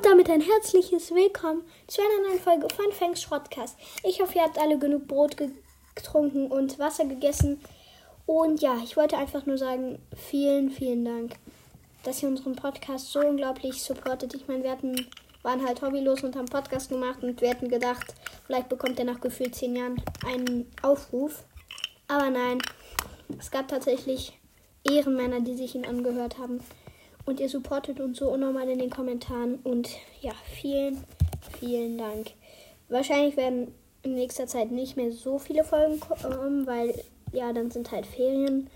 Und damit ein herzliches Willkommen zu einer neuen Folge von Fangs Schrottcast. Ich hoffe, ihr habt alle genug Brot getrunken und Wasser gegessen. Und ja, ich wollte einfach nur sagen, vielen, vielen Dank, dass ihr unseren Podcast so unglaublich supportet. Ich meine, wir hatten, waren halt hobbylos und haben Podcast gemacht und wir hätten gedacht, vielleicht bekommt er nach gefühlt zehn Jahren einen Aufruf. Aber nein, es gab tatsächlich Ehrenmänner, die sich ihn angehört haben. Und ihr supportet uns so unnormal in den Kommentaren. Und ja, vielen, vielen Dank. Wahrscheinlich werden in nächster Zeit nicht mehr so viele Folgen kommen, weil ja, dann sind halt Ferien.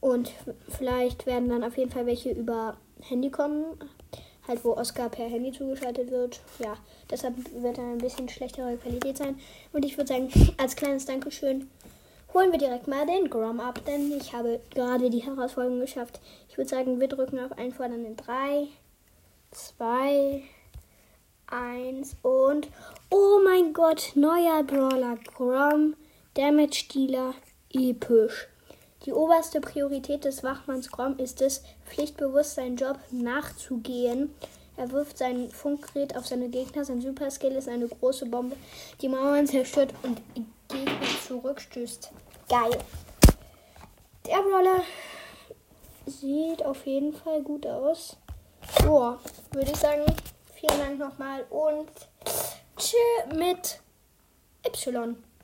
Und vielleicht werden dann auf jeden Fall welche über Handy kommen. Halt, wo Oscar per Handy zugeschaltet wird. Ja, deshalb wird dann ein bisschen schlechtere Qualität sein. Und ich würde sagen, als kleines Dankeschön holen wir direkt mal den Grom ab, denn ich habe gerade die Herausforderung geschafft. Ich würde sagen, wir drücken auf Einfordern in 3, 2, 1 und oh mein Gott, neuer Brawler Grom, Damage Dealer, episch. Die oberste Priorität des Wachmanns Grom ist es, pflichtbewusst seinen Job nachzugehen. Er wirft sein Funkgerät auf seine Gegner. Sein Superskill ist eine große Bombe, die Mauern zerstört und Gegner zurückstößt. Geil. Der Brawler sieht auf jeden Fall gut aus. So, würde ich sagen, vielen Dank nochmal und tschüss mit Y.